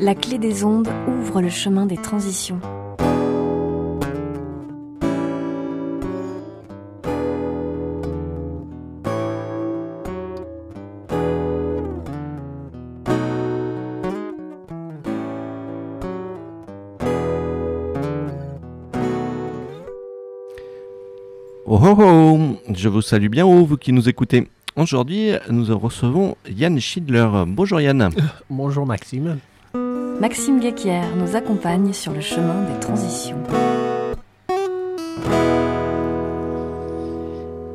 La clé des ondes ouvre le chemin des transitions. Oh oh oh Je vous salue bien haut, vous qui nous écoutez. Aujourd'hui, nous recevons Yann Schindler. Bonjour Yann. Bonjour Maxime. Maxime Guéquière nous accompagne sur le chemin des transitions.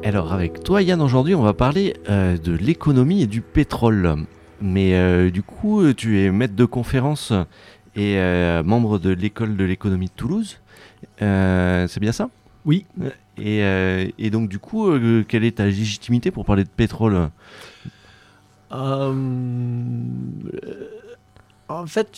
Alors avec toi Yann, aujourd'hui on va parler euh, de l'économie et du pétrole. Mais euh, du coup, tu es maître de conférence et euh, membre de l'école de l'économie de Toulouse. Euh, C'est bien ça? Oui. Et, euh, et donc du coup, euh, quelle est ta légitimité pour parler de pétrole? Euh, en fait,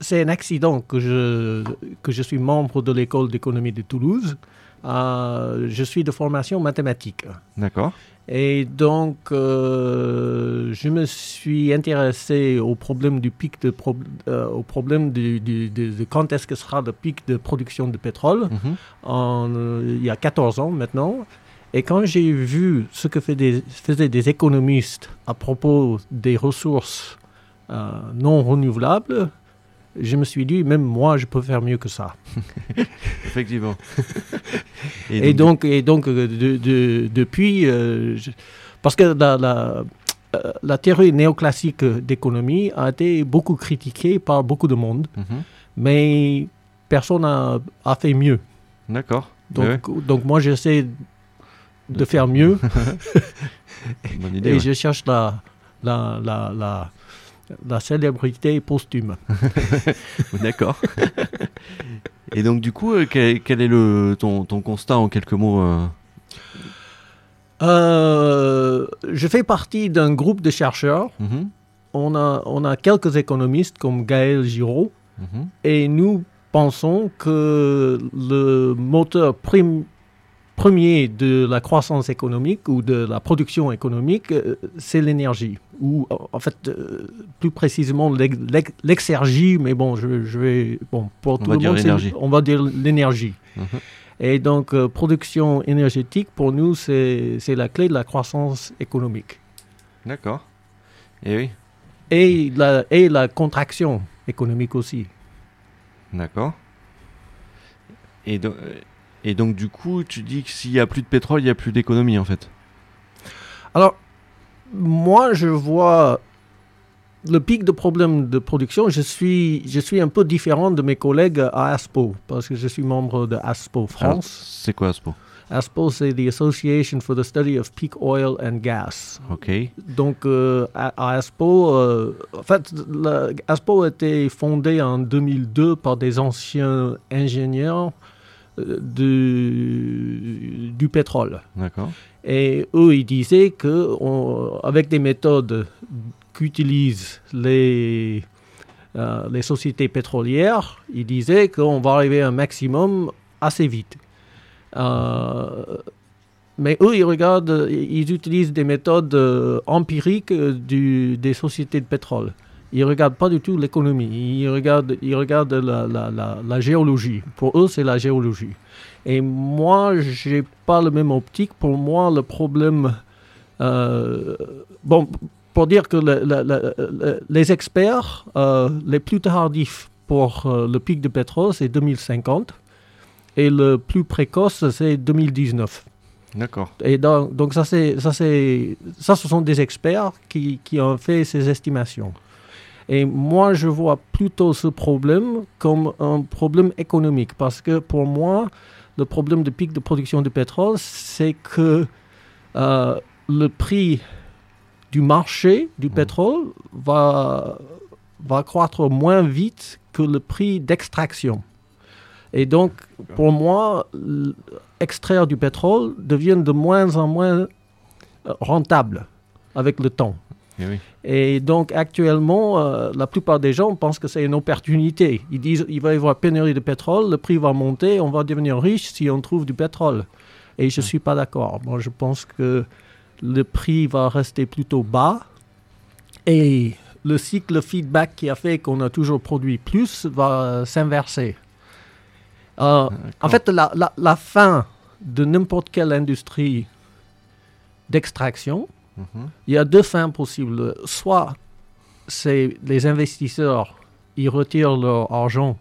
c'est un accident que je, que je suis membre de l'école d'économie de Toulouse. Euh, je suis de formation mathématique. D'accord. Et donc, euh, je me suis intéressé au problème du pic de, pro- euh, au problème du- du- de, de quand est-ce que sera le pic de production de pétrole. Mhm. en, il y a 14 ans maintenant. Et quand j'ai vu ce que des- faisaient des économistes à propos des ressources non renouvelables, je me suis dit, même moi, je peux faire mieux que ça. Effectivement. Et, donc, et donc euh, de- de- depuis, euh, je- parce que la, la, euh, la théorie néoclassique d'économie a été beaucoup critiquée par beaucoup de monde, Mhm. mais personne n'a a fait mieux. D'accord. Donc, Ouais, donc moi, j'essaie de De faire mieux. bonne idée. Et ouais. je cherche la, la, la, la, la célébrité posthume. D'accord. Et donc du coup, euh, quel, quel est le ton, ton constat en quelques mots euh Euh, je fais partie d'un groupe de chercheurs. Mhm, On a, on a quelques économistes comme Gaël Giraud. mhm. Et nous pensons que le moteur prim- premier de la croissance économique ou de la production économique, euh, c'est l'énergie. Ou en fait, euh, plus précisément l'ex- l'ex- l'exergie, mais bon, je, je vais... Bon, pour On tout va le dire monde, on va dire l'énergie. Mhm. Et donc, euh, production énergétique, pour nous, c'est c'est la clé de la croissance économique. D'accord. Et oui. Et la, et la contraction économique aussi. D'accord. Et, do- euh, et donc du coup, tu dis que s'il y a plus de pétrole, il y a plus d'économie en fait. Alors, moi, je vois le pic de problèmes de production. Je suis, je suis un peu différent de mes collègues à ASPO, parce que je suis membre de ASPO France. c'est quoi Aspo? ASPO, c'est the Association for the Study of Peak Oil and Gas. Ok. Donc, euh, à, à ASPO, euh, en fait, la- ASPO a été fondé en 2002 par des anciens ingénieurs du, du pétrole. D'accord. Et eux, ils disaient que on- avec des méthodes qu'utilisent les, euh, les sociétés pétrolières, ils disaient qu'on va arriver à un maximum assez vite. Euh, mais eux, ils regardent, ils utilisent des méthodes euh, empiriques du- des sociétés de pétrole. Ils ne regardent pas du tout l'économie, ils regardent, ils regardent la, la- la- la géologie. Pour eux, c'est la géologie. Et moi, j'ai pas le même optique. Pour moi, le problème. euh, bon, pour dire que le- le- le- le- les experts euh, les plus tardifs pour euh, le pic de pétrole, c'est 2050. Et le plus précoce, c'est 2019. D'accord. Et donc, donc ça, c'est, ça, c'est, ça, ce sont des experts qui, qui ont fait ces estimations. Et moi, je vois plutôt ce problème comme un problème économique, parce que pour moi, le problème de pic de production de pétrole, c'est que euh, le prix du marché du Mhm. pétrole va, va croître moins vite que le prix d'extraction. Et donc, pour moi, extraire du pétrole devient de moins en moins euh, rentable avec le temps. Et oui. Et donc actuellement, euh, la plupart des gens pensent que c'est une opportunité. Ils disent il va y avoir pénurie de pétrole, le prix va monter, on va devenir riche si on trouve du pétrole. Et je ne suis pas d'accord. Moi, je pense que le prix va rester plutôt bas et le cycle feedback qui a fait qu'on a toujours produit plus va s'inverser. Euh, en fait, la, la, la fin de n'importe quelle industrie d'extraction, Il y a deux fins possibles. Soit c'est les investisseurs, ils retirent leur argent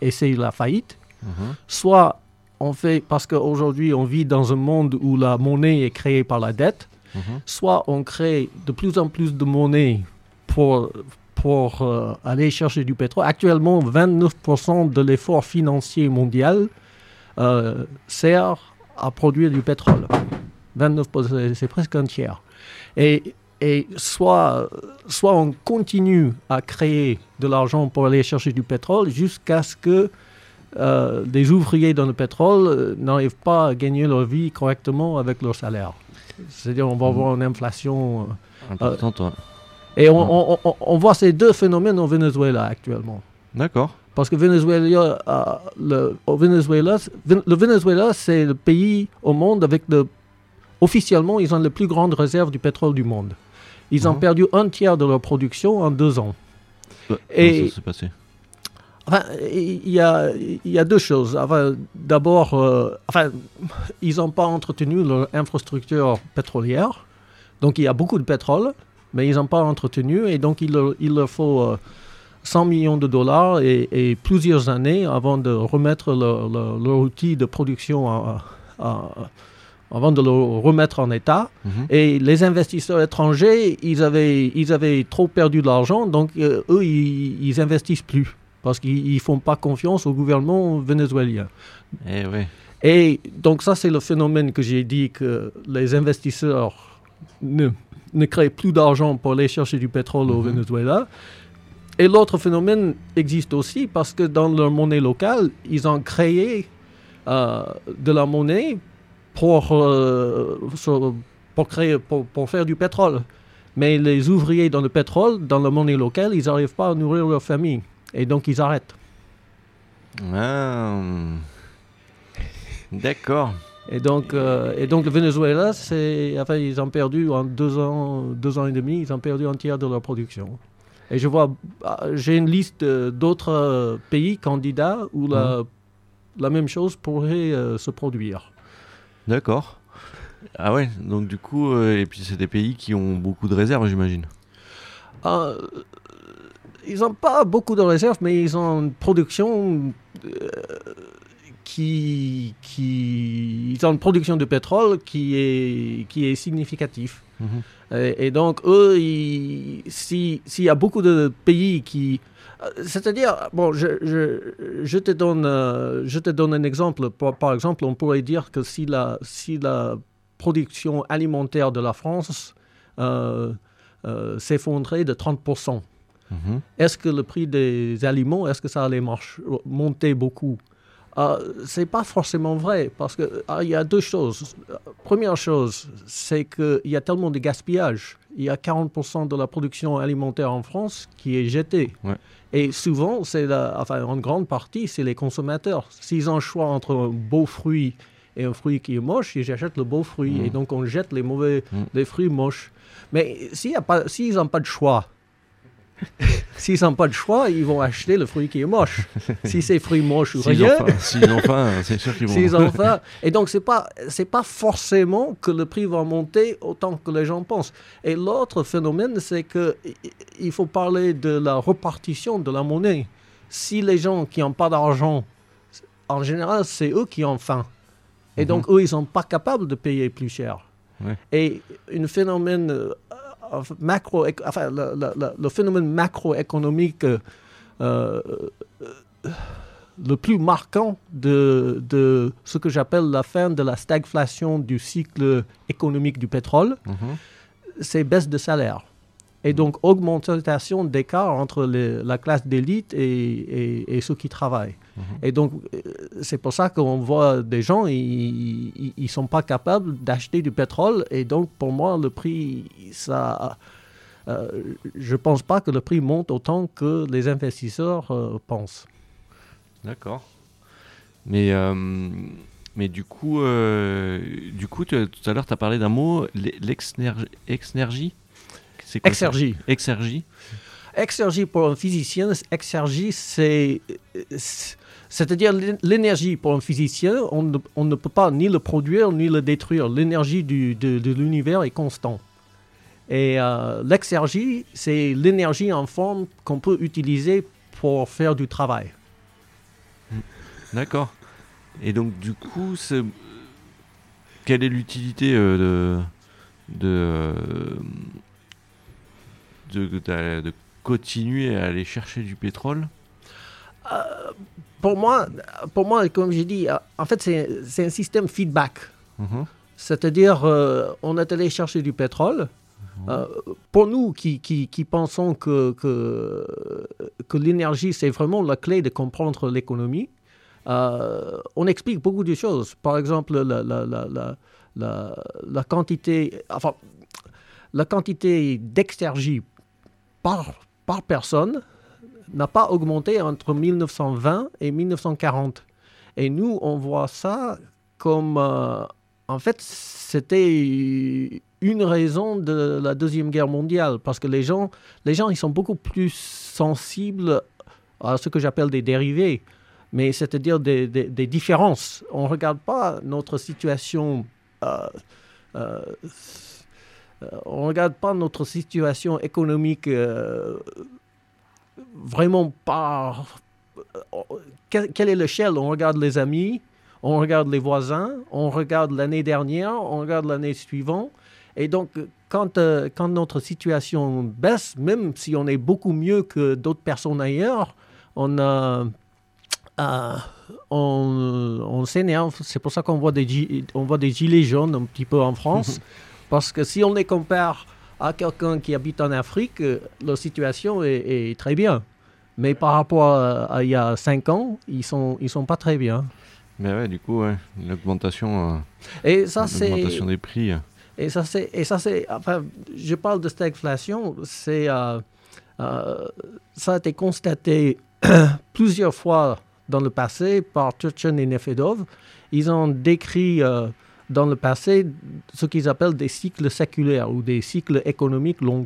et c'est la faillite. Soit on fait, parce qu'aujourd'hui on vit dans un monde où la monnaie est créée par la dette, soit on crée de plus en plus de monnaie pour, pour euh, aller chercher du pétrole. Actuellement, 29% de l'effort financier mondial euh, sert à produire du pétrole. 29%, c'est- presque un tiers. Et, et soit, soit on continue à créer de l'argent pour aller chercher du pétrole jusqu'à ce que euh, des ouvriers dans le pétrole euh, n'arrivent pas à gagner leur vie correctement avec leur salaire. C'est-à-dire on va Mhm. avoir une inflation. euh, Important, toi. et on, Mhm. on- on- on voit ces deux phénomènes au Venezuela actuellement. D'accord. Parce que Venezuela, euh, le, au Venezuela, Ven- le Venezuela, c'est le pays au monde avec le... Officiellement, ils ont les plus grandes réserves du pétrole du monde. Ils ont Mhm. perdu un tiers de leur production en deux ans. Euh, Et- Comment ça s'est passé? Enfin, il y a, il y a deux choses. Enfin, D'abord, euh, enfin, ils n'ont pas entretenu leur infrastructure pétrolière. Donc, il y a beaucoup de pétrole, mais ils n'ont pas entretenu. Et donc, il leur, il leur faut euh, 100 millions de dollars et, et plusieurs années avant de remettre leur, leur- leur outil de production à- à- avant de le remettre en état. Mhm. Et les investisseurs étrangers, ils avaient, ils avaient trop perdu de l'argent, donc euh, eux, ils, ils investissent plus parce qu'ils ne font pas confiance au gouvernement vénézuélien. Eh. Et donc ça, c'est le phénomène que j'ai dit que les investisseurs ne, ne créent plus d'argent pour aller chercher du pétrole au Mhm. Venezuela. Et l'autre phénomène existe aussi parce que dans leur monnaie locale, ils ont créé euh, de la monnaie pour, euh, pour, créer, pour, pour faire du pétrole. Mais les ouvriers dans le pétrole, dans la monnaie locale, ils n'arrivent pas à nourrir leur famille. Et donc ils arrêtent. Ah. D'accord. Et donc, euh, et donc le Venezuela, enfin, ils ont perdu en deux ans, deux ans et demi, ils ont perdu un tiers de leur production. Et je vois, ah, j'ai une liste euh, d'autres pays candidats où la, la même chose pourrait euh, se produire. D'accord. Ah ouais, donc du coup, euh, et puis c'est des pays qui ont beaucoup de réserves, j'imagine. Ah, euh, ils n'ont pas beaucoup de réserves, mais ils ont une production euh, qui, qui, ils ont une production de pétrole qui est, qui est significative. Mhm. Et, et donc, eux, ils- si- s'il y a beaucoup de pays qui... C'est-à-dire, bon, je, je, je te donne, euh, je te donne un exemple. Par, par exemple, on pourrait dire que si la, si la production alimentaire de la France euh, euh, s'effondrait de 30%, Mhm. est-ce que le prix des aliments, est-ce que ça allait marcher, monter beaucoup? Euh, C'est pas forcément vrai, parce qu'il il y a deux choses. Euh, Première chose, c'est qu'il y a tellement de gaspillage. Il y a 40% de la production alimentaire en France qui est jetée. Ouais. Et souvent, c'est enfin, en grande partie, c'est les consommateurs. S'ils ont le choix entre un beau fruit et un fruit qui est moche, ils achètent le beau fruit. Mm. Et donc, on jette les mauvais, les fruits moches. Mais s'ils n'ont pas de choix, S'ils n'ont pas de choix, ils vont acheter le fruit qui est moche. si c'est fruit moche ou rien, s'ils ont faim, c'est sûr qu'ils vont. s'ils ont faim. Et donc, c'est pas, c'est pas forcément que le prix va monter autant que les gens pensent. Et l'autre phénomène, c'est que i- il faut parler de la repartition de la monnaie. Si les gens qui n'ont pas d'argent, en général, c'est eux qui ont faim. Et Mhm. donc, eux, ils sont pas capables de payer plus cher. Ouais. Et un phénomène euh, macro, enfin, le, le- le- le phénomène macroéconomique euh, euh, le plus marquant de, de ce que j'appelle la fin de la stagflation du cycle économique du pétrole, Mhm. c'est baisse de salaire. Et donc augmentation d'écart entre les- la classe d'élite et, et- et ceux qui travaillent. Mhm. Et donc euh, c'est pour ça qu'on voit des gens, ils ne sont pas capables d'acheter du pétrole. Et donc pour moi, le prix, ça... euh, je ne pense pas que le prix monte autant que les investisseurs euh, pensent. D'accord. Mais, euh, mais du coup, du coup tu- tout à l'heure, tu as parlé d'un mot, l'e- l'exnergie. Quoi Exergie. Exergie. Exergie pour un physicien, exergie, c'est. C'est-à-dire l'énergie pour un physicien, on ne, on ne, peut pas ni le produire ni le détruire. L'énergie de, de l'univers est constante. Et euh, l'exergie, c'est l'énergie en forme qu'on peut utiliser pour faire du travail. D'accord. Et donc, du coup, quelle est l'utilité euh, de, de, de, continuer à aller chercher du pétrole euh, pour, moi, pour moi, comme j'ai dit, en fait, c'est un système feedback. Mhm. C'est-à-dire, on est allé chercher du pétrole, euh, pour nous qui, qui, pensons que, que, que l'énergie, c'est vraiment la clé de comprendre l'économie, euh, on explique beaucoup de choses. Par exemple, la, la, la, la quantité, enfin, la quantité d'exergie par, personne n'a pas augmenté entre 1920 et 1940. Et nous, on voit ça comme, euh, en fait, c'était une raison de la Deuxième Guerre mondiale, parce que les gens, les gens ils sont beaucoup plus sensibles à ce que j'appelle des dérivés, mais c'est-à-dire des, des, différences. On ne regarde pas notre situation, euh, euh, on regarde pas notre situation économique euh, vraiment par... quelle est l'échelle? On regarde les amis, on regarde les voisins, on regarde l'année dernière, on regarde l'année suivante. Et donc, quand, euh, quand notre situation baisse, même si on est beaucoup mieux que d'autres personnes ailleurs, on, euh, on, s'énerve. C'est pour ça qu'on voit, des, voit des gilets jaunes un petit peu en France. parce que si on les compare à quelqu'un qui habite en Afrique, euh, leur situation est, très bien. Mais par rapport à, il y a cinq ans, ils ne sont, ils sont pas très bien. Mais ouais, du coup, l'augmentation, c'est l'augmentation des prix. Et ça, c'est, et ça, c'est, enfin, je parle de stagflation, c'est, euh, euh, ça a été constaté plusieurs fois dans le passé par Turchin et Nefedov. Ils ont décrit euh, dans le passé ce qu'ils appellent des cycles séculaires ou des cycles économiques longs.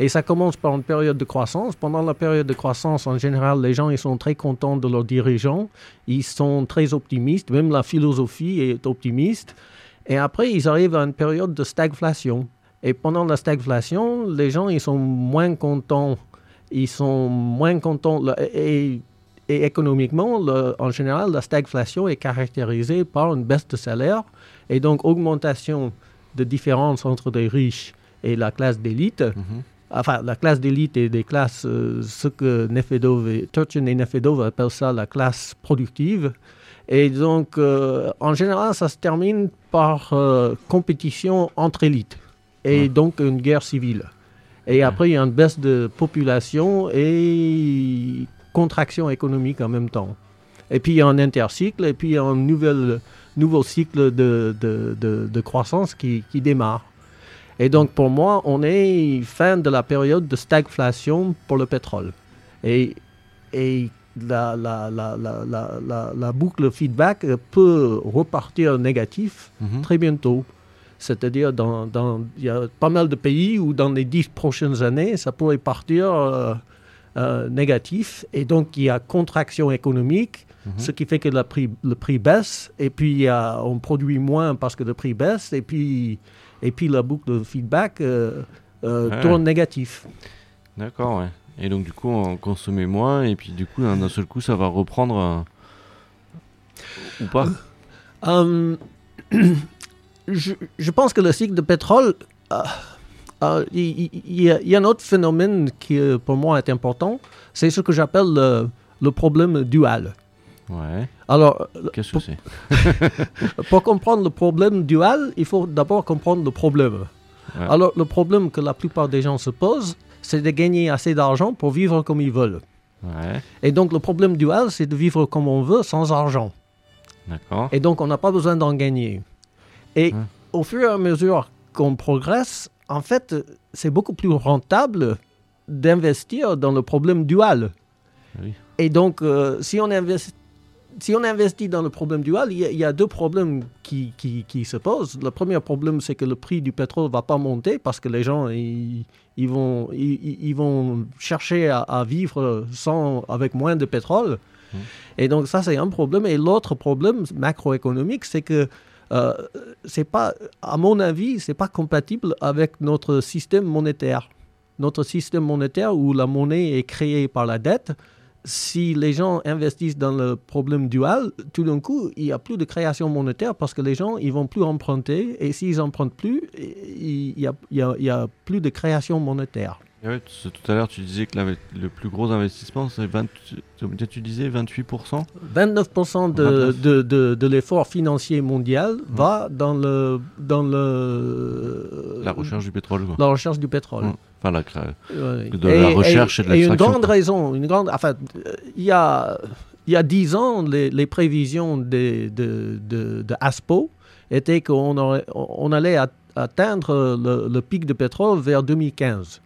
Et ça commence par une période de croissance. Pendant la période de croissance, en général, les gens ils sont très contents de leurs dirigeants. Ils sont très optimistes. Même la philosophie est optimiste. Et après, ils arrivent à une période de stagflation. Et pendant la stagflation, les gens, ils sont moins contents. Ils sont moins contents. Et, et économiquement, en général, la stagflation est caractérisée par une baisse de salaire et donc augmentation de différence entre les riches et la classe d'élite. Mm-hmm. Enfin, la classe d'élite et des classes, euh, ce que Nefedov et, Turchin et Nefedov appellent ça la classe productive. Et donc, euh, en général, ça se termine par euh, compétition entre élites et donc une guerre civile. Et après, il y a une baisse de population et contraction économique en même temps. Et puis, il y a un intercycle et puis il y a un nouvel, nouveau cycle de, de, de, croissance qui, qui, démarre. Et donc, pour moi, on est fin de la période de stagflation pour le pétrole. Et, et la, la, la, la, boucle feedback peut repartir négatif mhm. très bientôt. C'est-à-dire, dans, dans, il y a pas mal de pays où dans les dix prochaines années, ça pourrait partir euh, euh, négatif. Et donc, il y a contraction économique, mhm. ce qui fait que le prix, le prix baisse. Et puis, on produit moins parce que le prix baisse. Et puis, et puis la boucle de feedback euh, tourne négatif. D'accord, ouais. Et donc, du coup, on consommait moins, et puis du coup, d'un seul coup, ça va reprendre. Euh, ou pas? Euh, je, je, pense que le cycle de pétrole. Euh, il y, y, a un autre phénomène qui, pour moi, est important. C'est ce que j'appelle le, le, problème dual. Ouais. Alors, qu'est-ce que c'est? Pour comprendre le problème dual, il faut d'abord comprendre le problème. Alors, le problème que la plupart des gens se posent, c'est de gagner assez d'argent pour vivre comme ils veulent. Et donc le problème dual, c'est de vivre comme on veut sans argent. D'accord. Et donc on n'a pas besoin d'en gagner. Et au fur et à mesure qu'on progresse, en fait, c'est beaucoup plus rentable d'investir dans le problème dual. Et donc, euh, si on investit si on investit dans le problème dual, il y a, il y a deux problèmes qui, qui, qui se posent. Le premier problème, c'est que le prix du pétrole va pas monter parce que les gens, ils, ils vont, ils, ils vont chercher à, à vivre sans, avec moins de pétrole. Mhm. Et donc ça, c'est un problème. Et l'autre problème macroéconomique, c'est que euh, c'est pas, à mon avis, c'est pas compatible avec notre système monétaire. Notre système monétaire où la monnaie est créée par la dette. Si les gens investissent dans le problème dual, tout d'un coup, il n'y a plus de création monétaire parce que les gens, ils vont plus emprunter. Et s'ils empruntent plus, il n'y a, plus de création monétaire. Et ouais, tu- tout à l'heure, tu disais que le plus gros investissement, c'est 20, tu- disais 28% 29% de, 29. de, de, de l'effort financier mondial va dans, le, dans le, La recherche du pétrole. quoi. la recherche du pétrole. Enfin, la Ouais. De la recherche et de une l'extraction, grande quoi. raison, une grande, enfin, euh, il y a, il y a 10 ans, les, les prévisions des- de, de, de ASPO étaient qu'on on allait at- atteindre le, le pic de pétrole vers 2015.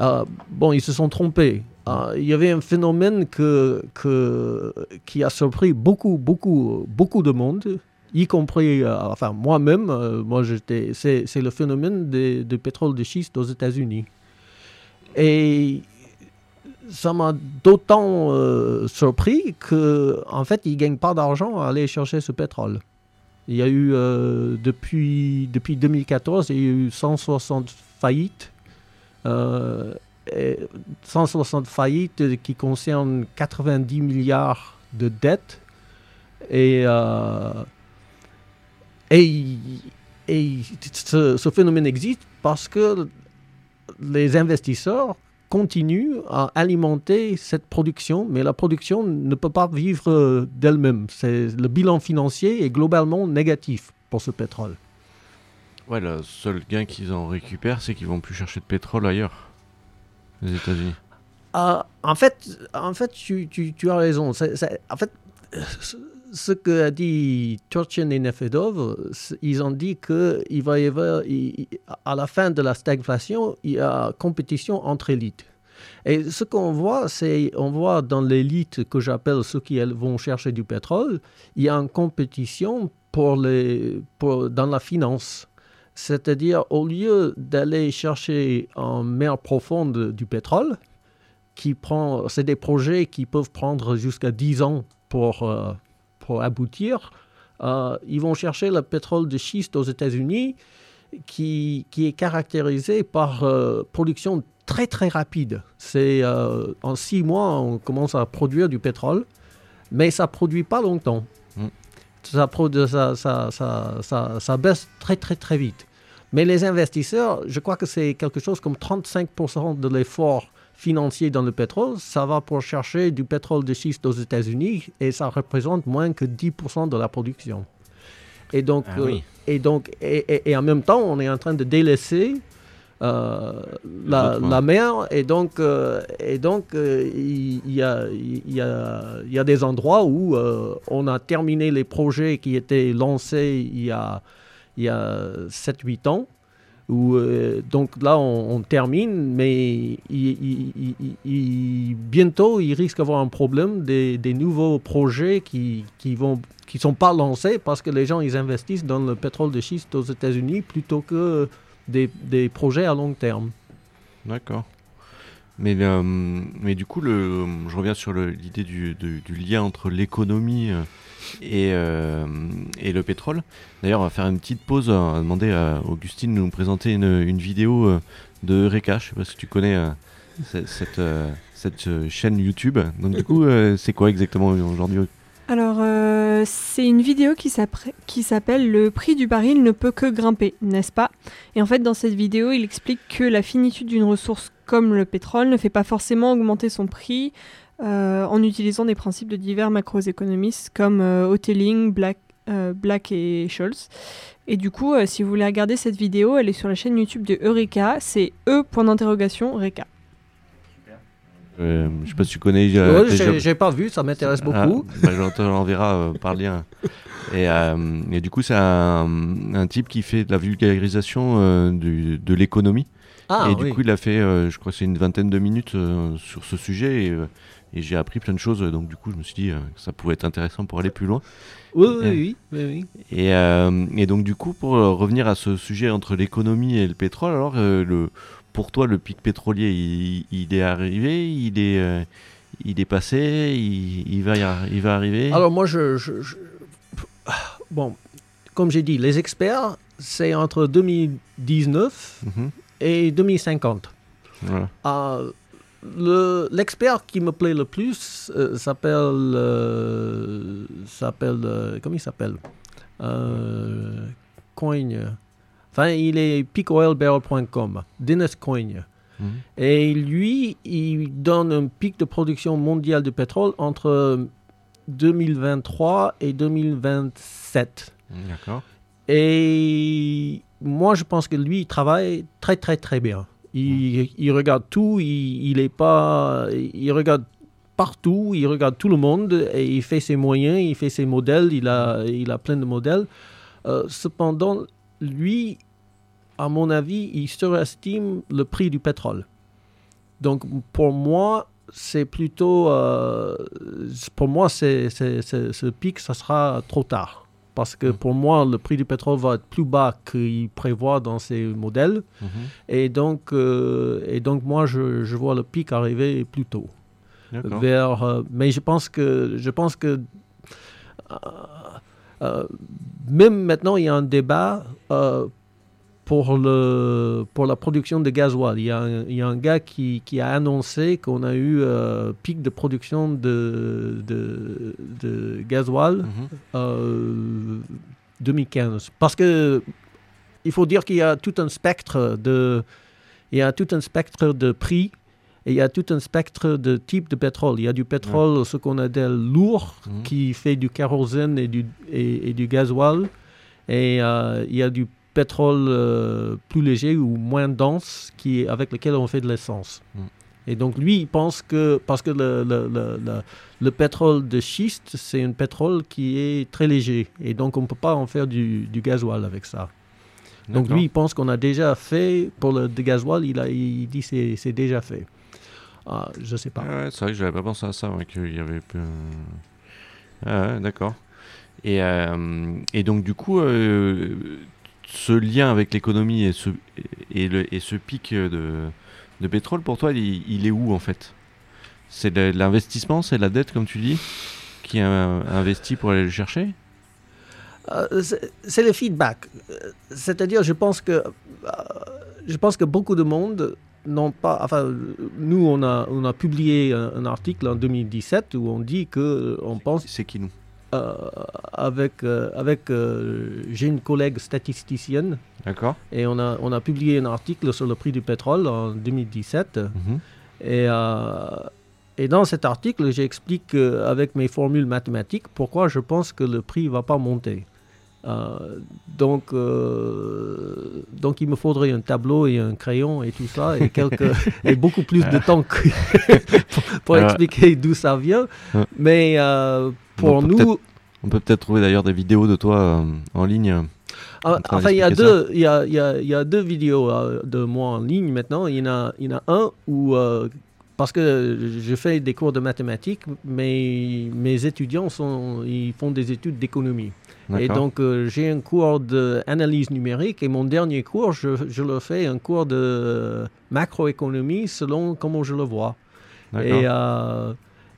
Euh, bon, ils se sont trompés. Euh, il y avait un phénomène que, qui a surpris beaucoup, beaucoup, beaucoup de monde, y compris, euh, enfin moi-même, euh, moi j'étais, c'est, le phénomène du pétrole de schiste aux États-Unis. Et ça m'a d'autant euh, surpris que, en fait, ils ne gagnent pas d'argent à aller chercher ce pétrole. Il y a eu, depuis, depuis 2014, il y a eu 160 faillites. Euh, et 160 faillites qui concernent 90 milliards de dettes. Et, euh, et, et ce, ce phénomène existe parce que les investisseurs continuent à alimenter cette production, mais la production ne peut pas vivre euh, d'elle-même. Le bilan financier est globalement négatif pour ce pétrole. Ouais, le seul gain qu'ils en récupèrent, c'est qu'ils vont plus chercher de pétrole ailleurs. Les États-Unis. Ah, en fait, en fait tu, tu- as raison. En fait, ce- que a dit Turchin et Nefedov, ils ont dit qu'il va y avoir, à la fin de la stagflation, il y a compétition entre élites. Et ce qu'on voit, c'est, on voit dans l'élite que j'appelle ceux qui vont chercher du pétrole, il y a une compétition pour les, pour, dans la finance. C'est-à-dire, au lieu d'aller chercher en mer profonde du pétrole, qui prend, c'est des projets qui peuvent prendre jusqu'à 10 ans pour, euh, pour aboutir. Euh, ils vont chercher le pétrole de schiste aux États-Unis qui, qui est caractérisé par euh, production très très rapide. C'est euh, en six mois on commence à produire du pétrole, mais ça produit pas longtemps. Mm. Ça, ça, ça, ça baisse très très très vite. Mais les investisseurs, je crois que c'est quelque chose comme 35% de l'effort financier dans le pétrole, ça va pour chercher du pétrole de schiste aux États-Unis et ça représente moins que 10% de la production. Et donc, Ah euh, et, donc et, et- et en même temps, on est en train de délaisser euh, la, mer et donc, euh, et donc il il y, a, y, a, y a des endroits où on a terminé les projets qui étaient lancés il y a, il y a 7-8 ans. Euh, donc là, on, termine, mais bientôt, il risque d'avoir un problème des, nouveaux projets qui qui sont pas lancés parce que les gens ils investissent dans le pétrole de schiste aux États-Unis plutôt que des projets à long terme. D'accord. Mais, euh, mais du coup, je reviens sur l'idée du, lien entre l'économie euh, et, euh, et le pétrole. D'ailleurs, on va faire une petite pause. On va demander à Augustine de nous présenter une, vidéo de Eureka. Je sais pas si tu connais ce- cette, chaîne YouTube. Donc, du coup, c'est quoi exactement aujourd'hui Alors, c'est une vidéo qui s'appelle Le prix du baril ne peut que grimper, n'est-ce pas? Et en fait, dans cette vidéo, il explique que la finitude d'une ressource comme le pétrole ne fait pas forcément augmenter son prix euh, en utilisant des principes de divers macroéconomistes comme euh, Hoteling, Black, euh, Black et Scholz. Et du coup, euh, si vous voulez regarder cette vidéo, elle est sur la chaîne YouTube de Eureka, c'est E point d'interrogation Eureka. euh, Je sais pas si tu connais. euh, Ouais, j'ai pas vu, ça m'intéresse beaucoup. Ah, bah, te l'enverra euh, par lien. Et, euh, et du coup, c'est un, un type qui fait de la vulgarisation euh, du- de l'économie Ah, et oui. du coup, il a fait, euh, je crois que c'est une vingtaine de minutes euh, sur ce sujet. Et, euh, et j'ai appris plein de choses. Donc, du coup, je me suis dit euh, que ça pouvait être intéressant pour aller plus loin. oui, oui, Euh, oui, oui, oui. Et, euh, et donc, du coup, pour revenir à ce sujet entre l'économie et le pétrole, alors, le, pour toi, le pic pétrolier, il, il est arrivé Il est, il est passé il, il va, il va arriver? Alors moi, je, je- je- Bon, comme j'ai dit, les experts, c'est entre 2019 Mhm. Et 2050. Voilà. Euh, le- L'expert qui me plaît le plus euh, s'appelle... euh, s'appelle euh, comment il s'appelle? Coigne. Enfin, il est peakoilbarrel.com. Dennis Coigne. Mhm. Et lui, il donne un pic de production mondiale de pétrole entre 2023 et 2027. D'accord. Et moi, je pense que lui, il travaille très, très, très bien. Il, regarde tout, il, est pas, il regarde partout, il regarde tout le monde et il fait ses moyens, il fait ses modèles, il a, il a plein de modèles. Euh, cependant, lui, à mon avis, il surestime le prix du pétrole. Donc, pour moi, c'est plutôt, euh, pour moi, ce pic, ça sera trop tard. Parce que pour moi, le prix du pétrole va être plus bas qu'il prévoit dans ses modèles. Mhm. Et donc, euh, et donc moi, je, je vois le pic arriver plus tôt. Vers, euh, mais je pense que, je pense que euh, même maintenant, il y a un débat pour, le, pour la production de gasoil. Il y a un, il y a un gars qui, qui a annoncé qu'on a eu un pic de production de, de, de gasoil euh, 2015. Parce que il faut dire qu'il y a tout un spectre de, il y a tout un spectre de prix et il y a tout un spectre de type de pétrole. Il y a du pétrole, ce qu'on appelle lourd, Mhm. qui fait du kérosène et du, et, et du gasoil. Et euh, il y a du pétrole euh, plus léger ou moins dense qui, avec lequel on fait de l'essence. Mhm. Et donc lui, il pense que, parce que le, le, le, le- le pétrole de schiste, c'est un pétrole qui est très léger. Et donc, on ne peut pas en faire du, du gasoil avec ça. Donc, lui, il pense qu'on a déjà fait, pour le gasoil, il, a, il dit c'est c'est déjà fait. Ah, je sais pas. Ouais, c'est vrai que j'avais pas pensé à ça, ouais, qu'il y avait. Ah ouais, d'accord. Et, euh, et donc, du coup, euh, ce lien avec l'économie et ce, et, le, et ce pic de, de pétrole, pour toi, il, il est où en fait? C'est l'investissement, c'est la dette, comme tu dis, qui a investi pour aller le chercher? Euh, c'est- le feedback. C'est-à-dire, je pense que euh, je pense que beaucoup de monde n'ont pas. Enfin, nous, on a on a publié un, un article en 2017 où on dit que euh, on pense C'est qui nous? Euh, avec euh, avec euh, j'ai une collègue statisticienne D'accord et on a on a publié un article sur le prix du pétrole en 2017 Mhm. et et dans cet article, j'explique avec mes formules mathématiques pourquoi je pense que le prix ne va pas monter. Euh, donc, euh, donc, il me faudrait un tableau et un crayon et tout ça, et, quelques, et beaucoup plus de temps que- pour, pour Alors- expliquer d'où ça vient. Ouais. Mais euh, pour On nous, On peut peut-être trouver d'ailleurs des vidéos de toi en ligne. Ah, en Enfin, il y, a deux, il, y a, il, y a, il y a deux vidéos de moi en ligne maintenant. Il y en a, il y en a un où, parce que je fais des cours de mathématiques, mais mes étudiants sont, ils font des études d'économie. Et donc, euh, j'ai un cours d'analyse numérique et mon dernier cours, je, je le fais un cours de macroéconomie selon comment je le vois. Et, euh,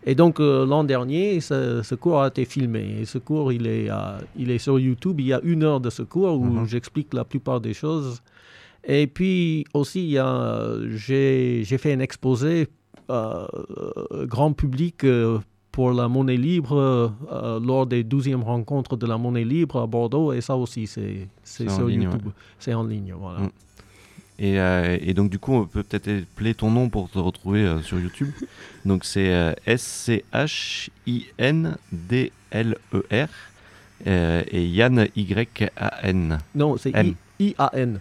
et donc, euh, l'an dernier, ce, ce cours a été filmé. Et ce cours, il est, il est sur YouTube. Il y a une heure de ce cours où Mhm. j'explique la plupart des choses. Et puis aussi, j'ai j'ai fait un exposé grand public pour la monnaie libre euh, lors des 12e rencontres de la monnaie libre à Bordeaux. Et ça aussi, c'est sur ligne, YouTube. C'est en ligne, voilà. Mm. Et, euh, et donc du coup, on peut peut-être appeler ton nom pour te retrouver euh, sur YouTube. Donc c'est S-C-H-I-N-D-L-E-R et Yann Y-A-N. Non, c'est I-A-N.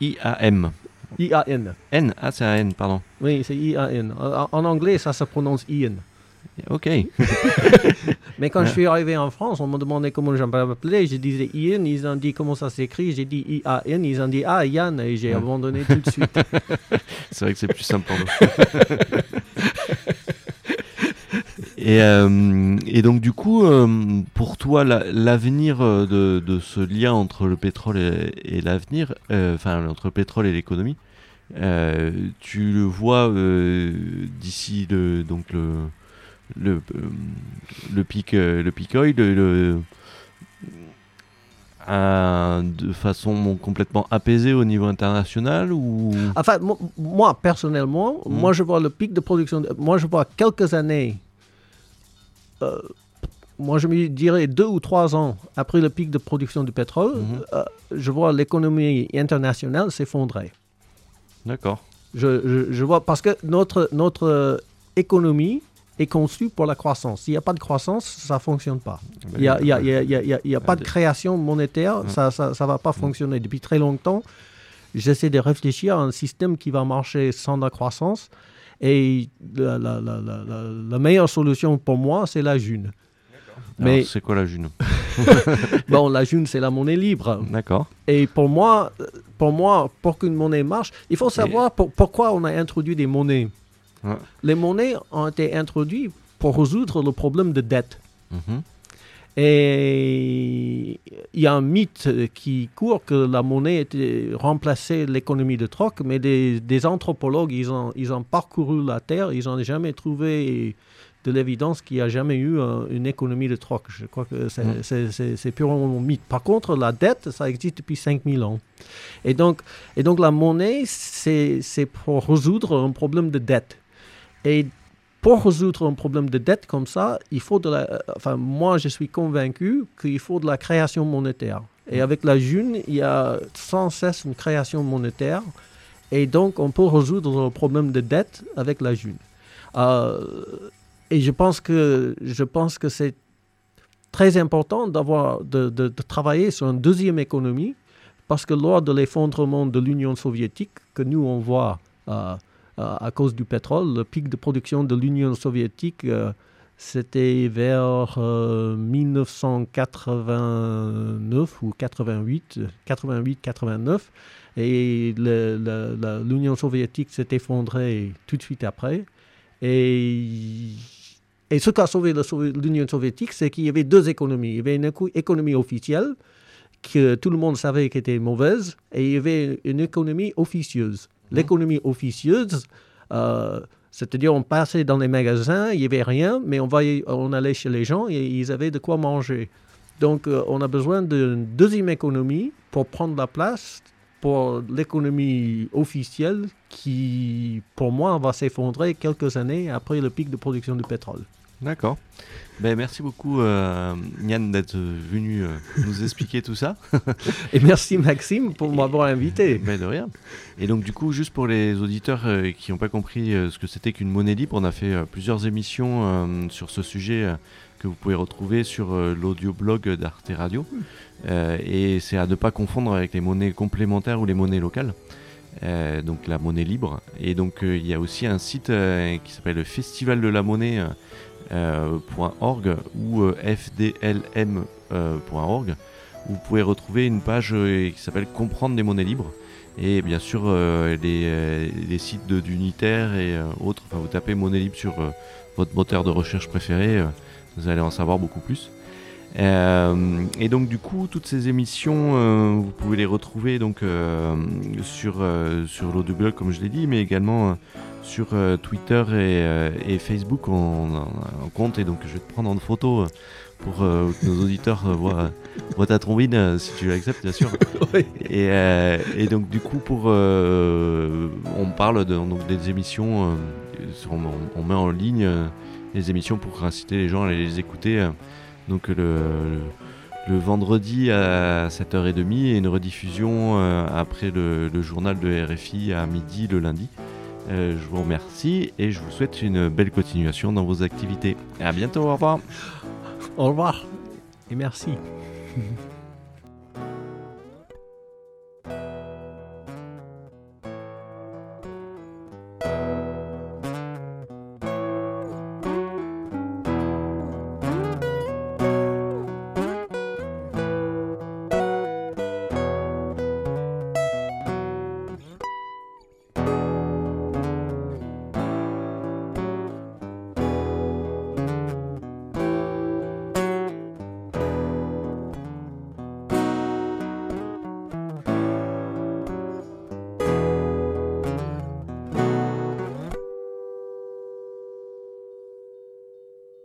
I-A-M. I-A-N. N, ah c'est un N, pardon. Oui, c'est I-A-N. En, anglais, ça se prononce Ian. Ok. Mais quand je suis arrivé en France, on me demandait comment je m'appelais. Je disais Ian, ils ont dit comment ça s'écrit. J'ai dit I-A-N, ils ont dit Ah, Yann, et j'ai abandonné tout de suite. C'est vrai que c'est plus simple pour nous. et, euh, et donc du coup, euh, pour toi, la- l'avenir euh, de, de ce lien entre le pétrole et, et l'avenir, euh, enfin entre le pétrole et l'économie, tu le vois d'ici le donc le le, euh, le pic euh, le pic oil le, le- à- de façon complètement apaisée au niveau international ou? Enfin, mo- moi, personnellement, Mm. moi, je vois le pic de production. moi, je vois quelques années. euh, moi, je me dirais deux ou trois ans après le pic de production du pétrole, euh, je vois l'économie internationale s'effondrer. D'accord. Je, je- je vois parce que notre, notre euh, économie est conçue pour la croissance. S'il n'y a pas de croissance, ça ne fonctionne pas. Il n'y a, il y a- y a- y a- a- pas de création monétaire, Mm. ça ne ça, ça va pas fonctionner. Depuis très longtemps, j'essaie de réfléchir à un système qui va marcher sans la croissance. Et la, la- la- la- la- la meilleure solution pour moi, c'est la june. Mais c'est quoi la june bon, la june, c'est la monnaie libre. D'accord. Et pour moi, pour moi, pour qu'une monnaie marche, il faut savoir pour- pourquoi on a introduit des monnaies. Ouais. Les monnaies ont été introduites pour résoudre le problème de dette. Mhm. Et il y a un mythe qui court que la monnaie était remplacé l'économie de troc, mais des, des anthropologues, ils ont, ils ont parcouru la Terre, ils n'ont jamais trouvé de l'évidence qu'il n'y a jamais eu euh, une économie de troc. Je crois que c'est Mm. c'est purement un mythe. Par contre, la dette, ça existe depuis 5000 ans. Et donc, et donc la monnaie, c'est pour résoudre un problème de dette. Et pour résoudre un problème de dette comme ça, il faut de la. euh, Enfin, moi, je suis convaincu qu'il faut de la création monétaire. Et avec la June, il y a sans cesse une création monétaire. Et donc, on peut résoudre le problème de dette avec la June. Euh, et je pense que, je pense que c'est très important d'avoir, de, de- de travailler sur une deuxième économie parce que lors de l'effondrement de l'Union soviétique, que nous on voit euh, à cause du pétrole, le pic de production de l'Union soviétique, euh, c'était vers euh, 1989 ou 88, 88-89, et l'Union soviétique s'est effondrée tout de suite après. Et, et ce qu'a sauvé l'Union soviétique, c'est qu'il y avait deux économies. Il y avait une éco- économie officielle que tout le monde savait qu'elle était mauvaise, et il y avait une économie officieuse. L'économie officieuse, euh, c'est-à-dire on passait dans les magasins, il n'y avait rien, mais on, allait chez les gens et ils avaient de quoi manger. Donc euh, on a besoin d'une deuxième économie pour prendre la place pour l'économie officielle qui, pour moi, va s'effondrer quelques années après le pic de production de pétrole. D'accord. Ben, merci beaucoup, euh, Yann, d'être venu euh, nous expliquer tout ça. Et merci Maxime pour m'avoir invité. Ben, de rien. Et donc, du coup, juste pour les auditeurs euh, qui n'ont pas compris euh, ce que c'était qu'une monnaie libre, on a fait plusieurs émissions sur ce sujet que vous pouvez retrouver sur l'audioblog d'Arte Radio. Et c'est à ne pas confondre avec les monnaies complémentaires ou les monnaies locales. Donc la monnaie libre. Et donc il y a aussi un site qui s'appelle le Festival de la monnaie. Euh, euh, .org ou euh, fdlm.org où vous pouvez retrouver une page euh, qui s'appelle Comprendre les monnaies libres et bien sûr euh, les, euh, sites d'unitaires et euh, autres. Enfin, vous tapez monnaie libre sur euh, votre moteur de recherche préféré, euh, vous allez en savoir beaucoup plus. Euh, et donc du coup, toutes ces émissions, euh, vous pouvez les retrouver donc euh, sur sur l'audio-blog comme je l'ai dit, mais également sur Twitter et, et Facebook un compte et donc je vais te prendre en photo pour que nos auditeurs voient, voient ta trombine si tu l'acceptes bien sûr. Oui. Et, et donc du coup pour on parle de, donc des émissions, on, on met en ligne les émissions pour inciter les gens à les écouter. Donc le, le, vendredi à 7h30 et une rediffusion euh, après le, le journal de RFI à midi le lundi. Euh, je vous remercie et je vous souhaite une belle continuation dans vos activités. À bientôt, au revoir. Au revoir et merci.